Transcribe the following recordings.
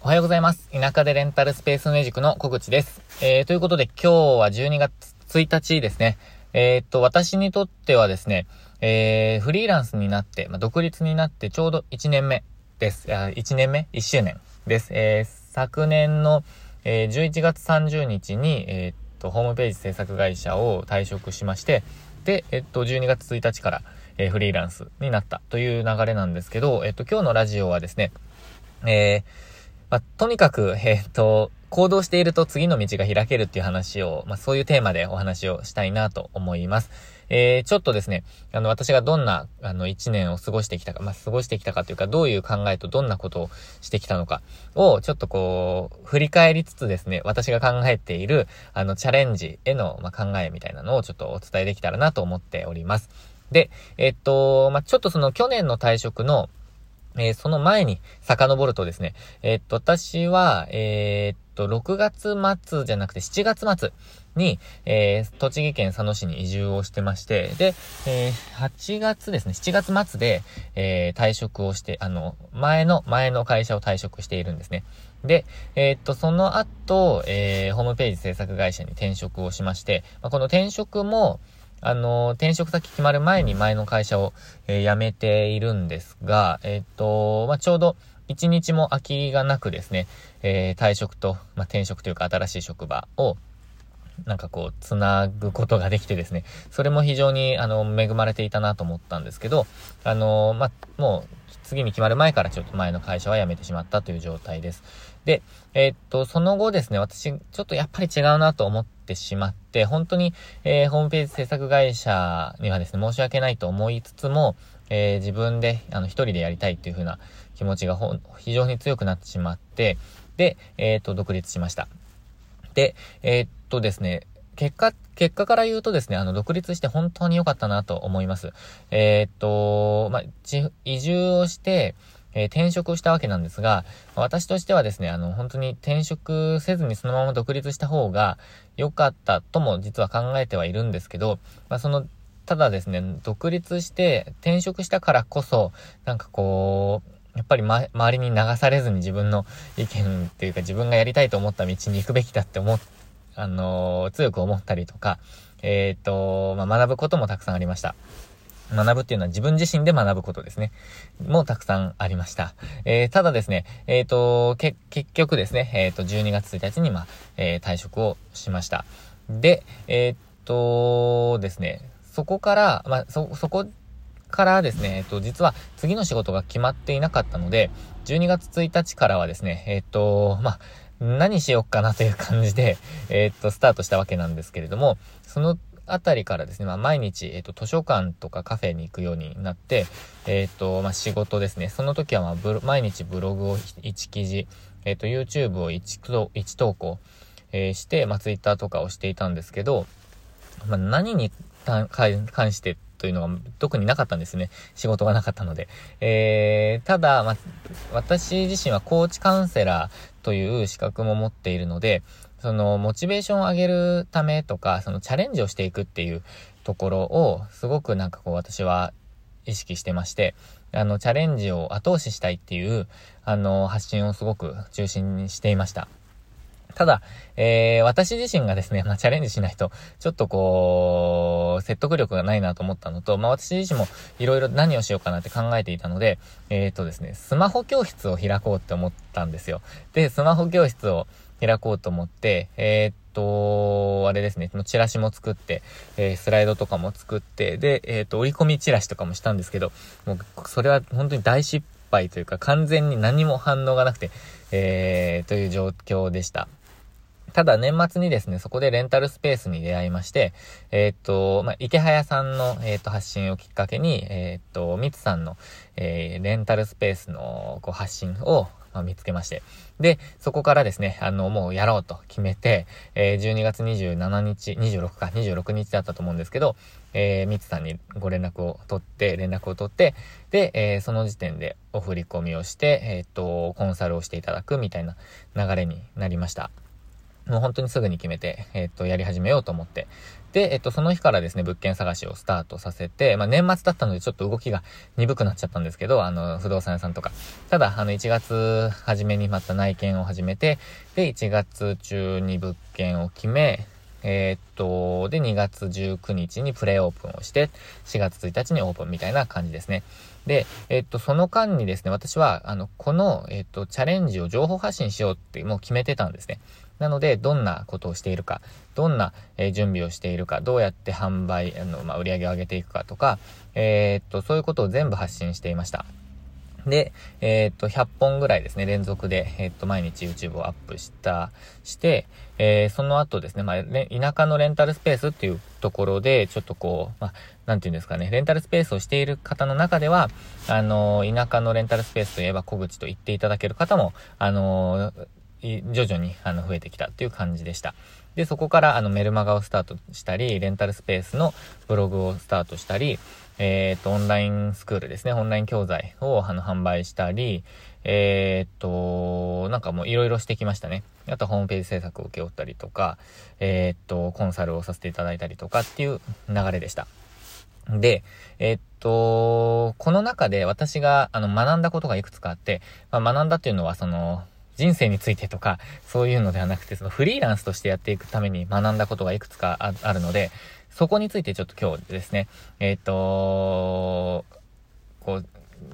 おはようございます。田舎でレンタルスペースミュージクの小口です。えー、ということで今日は12月1日ですね。えー、っと、私にとってはですね、えー、フリーランスになって、まあ、独立になってちょうど1年目です。あ1年目 ?1 周年です。えー、昨年の、えー、11月30日に、えー、っと、ホームページ制作会社を退職しまして、で、えっと、12月1日から、えー、フリーランスになったという流れなんですけど、えっと、今日のラジオはですね、えー、まあ、とにかく、えっ、と、行動していると次の道が開けるっていう話を、まあ、そういうテーマでお話をしたいなと思います。えー、ちょっとですね、あの、私がどんな、あの、一年を過ごしてきたか、まあ、過ごしてきたかというか、どういう考えとどんなことをしてきたのかを、ちょっとこう、振り返りつつですね、私が考えている、あの、チャレンジへの、まあ、考えみたいなのをちょっとお伝えできたらなと思っております。で、えっと、まあ、ちょっとその去年の退職の、えー、その前に遡るとですね、えー、っと、私は、えー、っと、6月末じゃなくて7月末に、えー、栃木県佐野市に移住をしてまして、で、えー、8月ですね、7月末で、えー、退職をして、あの、前の、前の会社を退職しているんですね。で、え、っと、その後、えー、ホームページ制作会社に転職をしまして、まあ、この転職も、あの、転職先決まる前に前の会社を、えー、辞めているんですが、えっ、と、まあ、ちょうど一日も空きがなくですね、えー、退職と、まあ、転職というか新しい職場を、なんかこう、つなぐことができてですね、それも非常に、あの、恵まれていたなと思ったんですけど、あの、まあ、もう、次に決まる前からちょっと前の会社は辞めてしまったという状態です。で、えー、っと、その後ですね、私、ちょっとやっぱり違うなと思ってしまって、本当に、えー、ホームページ制作会社にはですね、申し訳ないと思いつつも、えー、自分で、あの、一人でやりたいっていう風な気持ちが非常に強くなってしまって、で、えっと、独立しました。で、えっとですね、結果、結果から言うとですね、あの、独立して本当に良かったなと思います。えー、っと、まあ、移住をして、えー、転職したわけなんですが、私としてはですね、あの、本当に転職せずにそのまま独立した方が良かったとも実は考えてはいるんですけど、まあ、その、ただですね、独立して転職したからこそ、なんかこう、やっぱり、ま、周りに流されずに自分の意見っていうか自分がやりたいと思った道に行くべきだって思っあのー、強く思ったりとか、えっ、と、まあ、学ぶこともたくさんありました。学ぶっていうのは自分自身で学ぶことですね。もうたくさんありました。えー、ただですね、えっ、ー、と、結局ですね、えっ、ー、と、12月1日に、まあ、え退職をしました。で、えっとですね、そこから、まあ、そ、そこからですね、えっと、実は次の仕事が決まっていなかったので、12月1日からはですね、えっと、まあ、何しよっかなという感じで、え、っと、スタートしたわけなんですけれども、そのあたりからですね、まあ、毎日、えっ、ーと、図書館とかカフェに行くようになって、えっ、ーと、まあ、仕事ですね。その時は、まあ、毎日ブログを1記事、えっ、ーと、YouTube を 1, 1投稿、えー、して、まあ、Twitter とかをしていたんですけど、まあ、何に関してというのが特になかったんですね。仕事がなかったので。えー、ただ、まあ、私自身はコーチカウンセラーという資格も持っているので、その、モチベーションを上げるためとか、そのチャレンジをしていくっていうところを、すごくなんかこう私は意識してまして、あの、チャレンジを後押ししたいっていう、あの、発信をすごく中心にしていました。ただ、えー、私自身がですね、まあ、チャレンジしないと、ちょっとこう、説得力がないなと思ったのと、まあ、私自身もいろいろ何をしようかなって考えていたので、えっ、ー、とですね、スマホ教室を開こうって思ったんですよ。で、スマホ教室を開こうと思って、えー、っと、あれですね、チラシも作って、えー、スライドとかも作って、で、えー、っと、折り込みチラシとかもしたんですけど、もう、それは本当に大失敗というか、完全に何も反応がなくて、えー、という状況でした。ただ年末にですね、そこでレンタルスペースに出会いまして、えー、っと、まあ、池早さんの、えー、っと、発信をきっかけに、えー、っと、みつさんの、えレンタルスペースの、こう、発信を、見つけまして。で、そこからですね、あの、もうやろうと決めて、え12月27日、26か、26日だったと思うんですけど、えー、みつさんにご連絡を取って、連絡を取って、で、えー、その時点でお振り込みをして、えっと、コンサルをしていただくみたいな流れになりました。もう本当にすぐに決めて、えっと、やり始めようと思って。で、えっと、その日からですね、物件探しをスタートさせて、まあ、年末だったのでちょっと動きが鈍くなっちゃったんですけど、あの、不動産屋さんとか。ただ、あの、1月初めにまた内見を始めて、で、1月中に物件を決め、えー、っと、で、2月19日にプレイオープンをして、4月1日にオープンみたいな感じですね。で、えー、っと、その間にですね、私は、あの、この、えー、っと、チャレンジを情報発信しようってもう決めてたんですね。なので、どんなことをしているか、どんな、え準備をしているか、どうやって販売、あの、まあ、売り上げを上げていくかとか、えっと、そういうことを全部発信していました。で、えー、っと、100本ぐらいですね、連続で、えー、っと、毎日 YouTube をアップした、して、えー、その後ですね、まあ、田舎のレンタルスペースっていうところで、ちょっとこう、まあ、なんていうんですかね、レンタルスペースをしている方の中では、あの田舎のレンタルスペースといえば小口と言っていただける方も、あの徐々にあの増えてきたっていう感じでした。で、そこからあのメルマガをスタートしたり、レンタルスペースのブログをスタートしたり、えっ、と、オンラインスクールですね、オンライン教材をあの販売したり、えっ、と、なんかもういろいろしてきましたね。あとホームページ制作を請け負ったりとか、えっ、と、コンサルをさせていただいたりとかっていう流れでした。で、えっと、この中で私があの学んだことがいくつかあって、まあ、学んだっていうのはその、人生についてとか、そういうのではなくて、そのフリーランスとしてやっていくために学んだことがいくつかあるので、そこについてちょっと今日ですね、えっ、ー、とこう、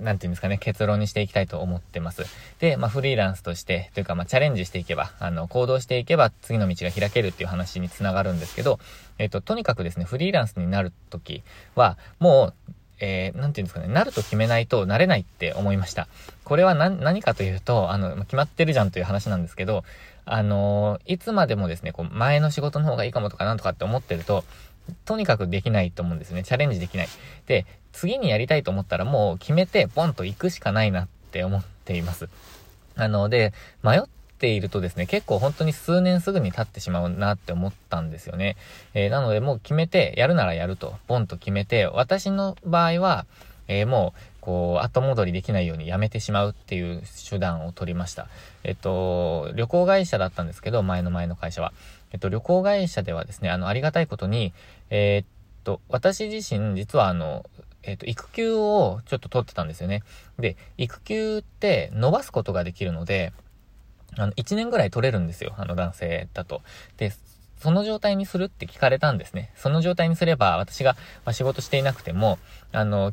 なんていうんですかね、結論にしていきたいと思ってます。で、まあ、フリーランスとして、というか、まあ、チャレンジしていけば、あの、行動していけば、次の道が開けるっていう話につながるんですけど、えっ、と、とにかくですね、フリーランスになるときは、もう、えー、なんていうんですかね、なると決めないとなれないって思いました。これは何、かというと、あの、決まってるじゃんという話なんですけど、あのー、いつまでもですね、こう、前の仕事の方がいいかもとかなんとかって思ってると、とにかくできないと思うんですね。チャレンジできない。で、次にやりたいと思ったらもう決めて、ポンと行くしかないなって思っています。なので、迷っているとですね、結構本当に数年すぐに経ってしまうなって思ったんですよね。えー、なのでもう決めて、やるならやると、ポンと決めて、私の場合は、えー、もう、こう、後戻りできないようにやめてしまうっていう手段を取りました。えっと、旅行会社だったんですけど、前の前の会社は。えっと、旅行会社ではですね、あの、ありがたいことに、えー、っと、私自身、実はあの、えっ、と、育休をちょっと取ってたんですよね。で、育休って伸ばすことができるので、あの、1年ぐらい取れるんですよ。あの男性だと。で、その状態にするって聞かれたんですね。その状態にすれば、私が、まあ、仕事していなくても、あの、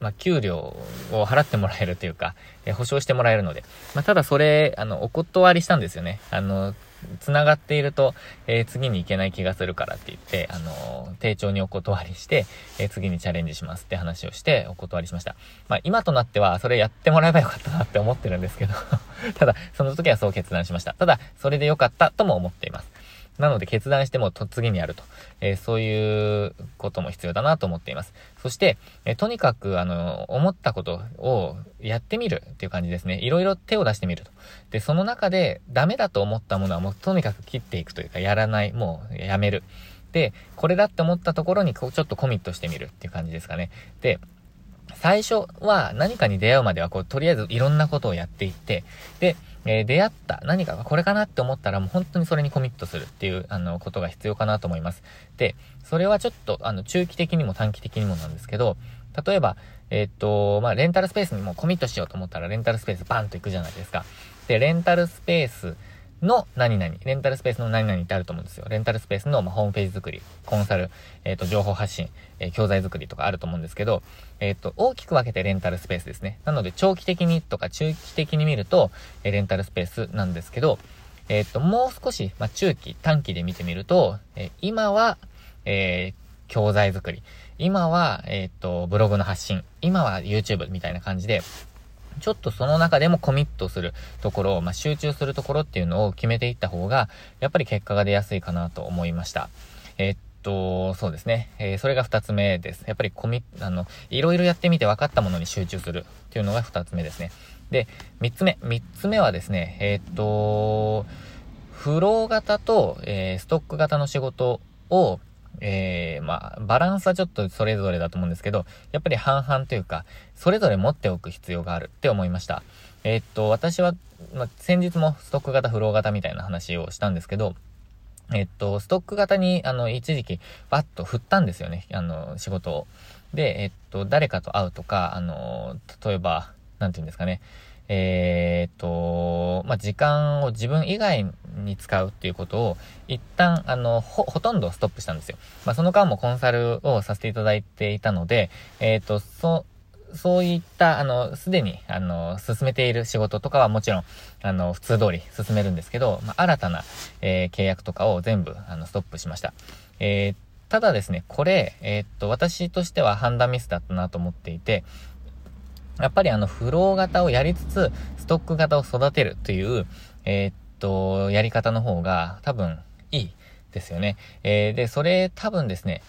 まあ、給料を払ってもらえるというか、え保証してもらえるので。まあ、ただそれ、あの、お断りしたんですよね。あの、繋がっていると、えー、次に行けない気がするからって言って、あのー、丁重にお断りして、えー、次にチャレンジしますって話をしてお断りしました。まあ、今となっては、それやってもらえばよかったなって思ってるんですけど ただ、その時はそう決断しました。ただ、それでよかったとも思っています。なので決断してもと次にやると。えー、そういうことも必要だなと思っています。そして、え、とにかく、あの、思ったことをやってみるっていう感じですね。いろいろ手を出してみると。で、その中でダメだと思ったものはもうとにかく切っていくというか、やらない、もうやめる。で、これだって思ったところにこうちょっとコミットしてみるっていう感じですかね。で、最初は何かに出会うまではこう、とりあえずいろんなことをやっていって、で、えー、出会った何かがこれかなって思ったらもう本当にそれにコミットするっていう、あの、ことが必要かなと思います。で、それはちょっと、あの、中期的にも短期的にもなんですけど、例えば、えー、っと、まあ、レンタルスペースにもコミットしようと思ったら、レンタルスペースバンと行くじゃないですか。で、レンタルスペースの何々、レンタルスペースの何々ってあると思うんですよ。レンタルスペースの、まホームページ作り、コンサル、えっ、ー、と、情報発信、えー、教材作りとかあると思うんですけど、えっ、ー、と、大きく分けてレンタルスペースですね。なので、長期的にとか中期的に見ると、えレンタルスペースなんですけど、えっ、と、もう少し、まあ、中期、短期で見てみると、え今は、え教材作り、今は、えっ、と、ブログの発信、今は YouTube みたいな感じで、ちょっとその中でもコミットするところ、まあ、集中するところっていうのを決めていった方が、やっぱり結果が出やすいかなと思いました。え、っと、そうですね。えー、それが二つ目です。やっぱりコミあの、いろいろやってみて分かったものに集中するっていうのが二つ目ですね。で、三つ目。三つ目はですね、えー、っと、フロー型と、え、ストック型の仕事を、えー、まあ、バランスはちょっとそれぞれだと思うんですけど、やっぱり半々というか、それぞれ持っておく必要があるって思いました。えー、っと、私は、まあ、先日もストック型、フロー型みたいな話をしたんですけど、えっと、ストック型に、あの、一時期、バッと振ったんですよね。あの、仕事を。で、えっと、誰かと会うとか、あの、例えば、なんて言うんですかね。えー、っと、まあ、時間を自分以外に使うっていうことを、一旦、あの、ほ、ほとんどストップしたんですよ。まあ、その間もコンサルをさせていただいていたので、えっー、と、そ、そういった、あの、すでに、あの、進めている仕事とかはもちろん、あの、普通通り進めるんですけど、まあ、新たな、えー、契約とかを全部、あの、ストップしました。えー、ただですね、これ、えー、っと、私としては判断ミスだったなと思っていて、やっぱりあの、フロー型をやりつつ、ストック型を育てるという、えー、っと、やり方の方が多分いいですよね。えー、で、それ多分ですね、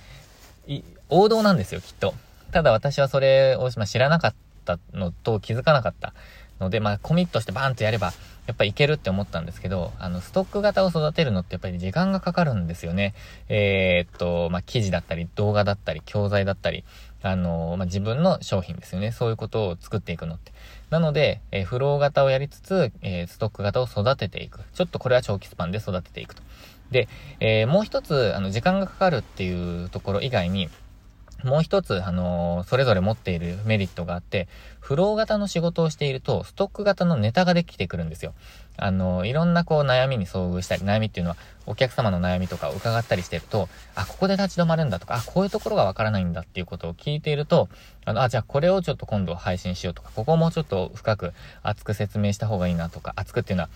王道なんですよ、きっと。ただ私はそれを、まあ、知らなかったのと気づかなかったので、まあ、コミットしてバーンとやれば、やっぱいけるって思ったんですけど、あの、ストック型を育てるのってやっぱり時間がかかるんですよね。えー、っと、まあ、記事だったり、動画だったり、教材だったり、あの、まあ、自分の商品ですよね。そういうことを作っていくのって。なので、えー、フロー型をやりつつ、えー、ストック型を育てていく。ちょっとこれは長期スパンで育てていくと。で、えー、もう一つ、あの、時間がかかるっていうところ以外に、もう一つ、あのー、それぞれ持っているメリットがあって、フロー型の仕事をしていると、ストック型のネタができてくるんですよ。あのー、いろんなこう悩みに遭遇したり、悩みっていうのは、お客様の悩みとかを伺ったりしてると、あ、ここで立ち止まるんだとか、あ、こういうところがわからないんだっていうことを聞いていると、あの、あ、じゃあこれをちょっと今度配信しようとか、ここをもうちょっと深く熱く説明した方がいいなとか、熱くっていうのは、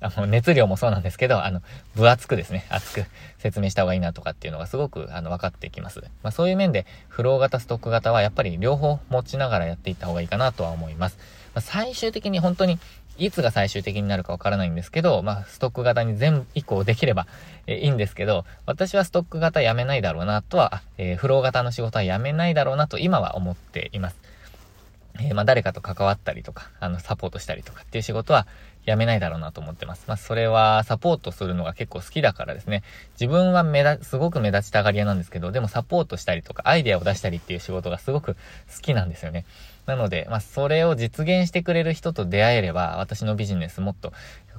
あの、熱量もそうなんですけど、あの、分厚くですね、厚く説明した方がいいなとかっていうのがすごく、あの、分かってきます。まあそういう面で、フロー型、ストック型はやっぱり両方持ちながらやっていった方がいいかなとは思います。まあ、最終的に本当に、いつが最終的になるかわからないんですけど、まあ、ストック型に全部移行できれば、えいいんですけど、私はストック型やめないだろうなとは、えー、フロー型の仕事はやめないだろうなと今は思っています。えー、まあ、誰かと関わったりとか、あの、サポートしたりとかっていう仕事はやめないだろうなと思ってます。まあ、それはサポートするのが結構好きだからですね。自分は目立、すごく目立ちたがり屋なんですけど、でもサポートしたりとか、アイデアを出したりっていう仕事がすごく好きなんですよね。なので、まあ、それを実現してくれる人と出会えれば、私のビジネスもっと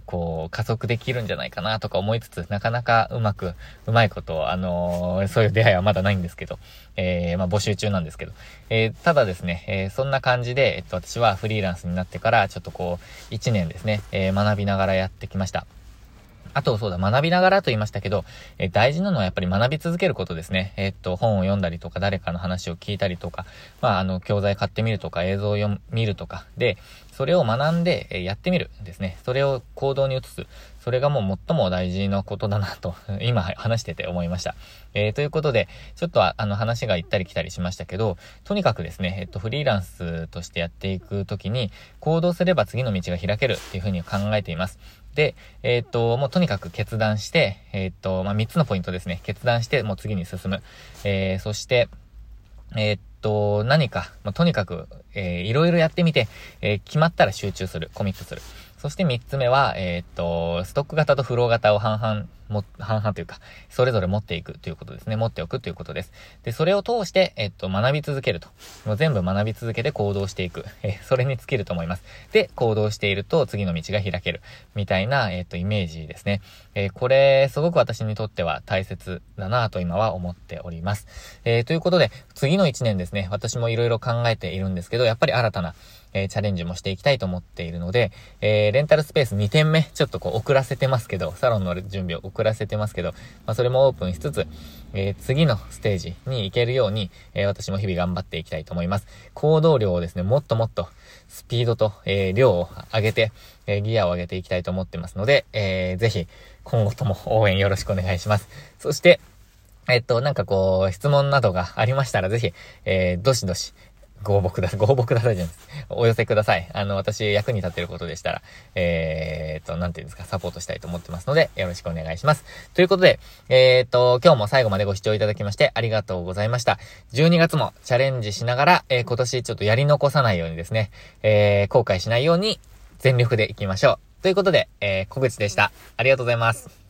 こう、加速できるんじゃないかなとか思いつつ、なかなかうまく、うまいこと、あのー、そういう出会いはまだないんですけど、えー、まあ募集中なんですけど、えー、ただですね、えー、そんな感じで、えっと、私はフリーランスになってから、ちょっとこう、1年ですね、えー、学びながらやってきました。あと、そうだ、学びながらと言いましたけど、え大事なのはやっぱり学び続けることですね。えー、っと、本を読んだりとか、誰かの話を聞いたりとか、まあ、あの、教材買ってみるとか、映像を読見るとか、で、それを学んで、えやってみるですね。それを行動に移す。それがもう最も大事なことだなと、今話してて思いました。えー、ということで、ちょっとあの話が行ったり来たりしましたけど、とにかくですね、えっと、フリーランスとしてやっていくときに、行動すれば次の道が開けるっていうふうに考えています。で、えっ、と、もうとにかく決断して、えっ、と、まあ、3つのポイントですね。決断して、もう次に進む。え、そして、えっ、と、何か、まあ、とにかく、えー、いろいろやってみて、えー、決まったら集中する。コミットする。そして三つ目は、えっ、と、ストック型とフロー型を半々も、半々というか、それぞれ持っていくということですね。持っておくということです。で、それを通して、えっと、学び続けると。もう全部学び続けて行動していく。えそれに尽きると思います。で、行動していると次の道が開ける。みたいな、えっと、イメージですね。えこれ、すごく私にとっては大切だなと今は思っております。えー、ということで、次の1年ですね、私もいろいろ考えているんですけど、やっぱり新たな、えー、チャレンジもしていきたいと思っているので、えー、レンタルスペース2点目、ちょっとこう遅らせてますけど、サロンの準備を遅らせてますけど、まあ、それもオープンしつつ、えー、次のステージに行けるように、え私も日々頑張っていきたいと思います。行動量をですね、もっともっとスピードと、え量を上げて、えギアを上げていきたいと思ってますので、えー、ぜひ、今後とも応援よろしくお願いします。そして、えっと、なんかこう、質問などがありましたら、ぜひ、えー、どしどし、ご応募ください。ご応募くださいじゃないです。お寄せください。あの、私、役に立てることでしたら、えーと、なんていうんですか、サポートしたいと思ってますので、よろしくお願いします。ということで、えーと、今日も最後までご視聴いただきましてありがとうございました。12月もチャレンジしながら、えー、今年ちょっとやり残さないようにですね、えー、後悔しないように全力でいきましょう。ということで、えー、小口でした。ありがとうございます。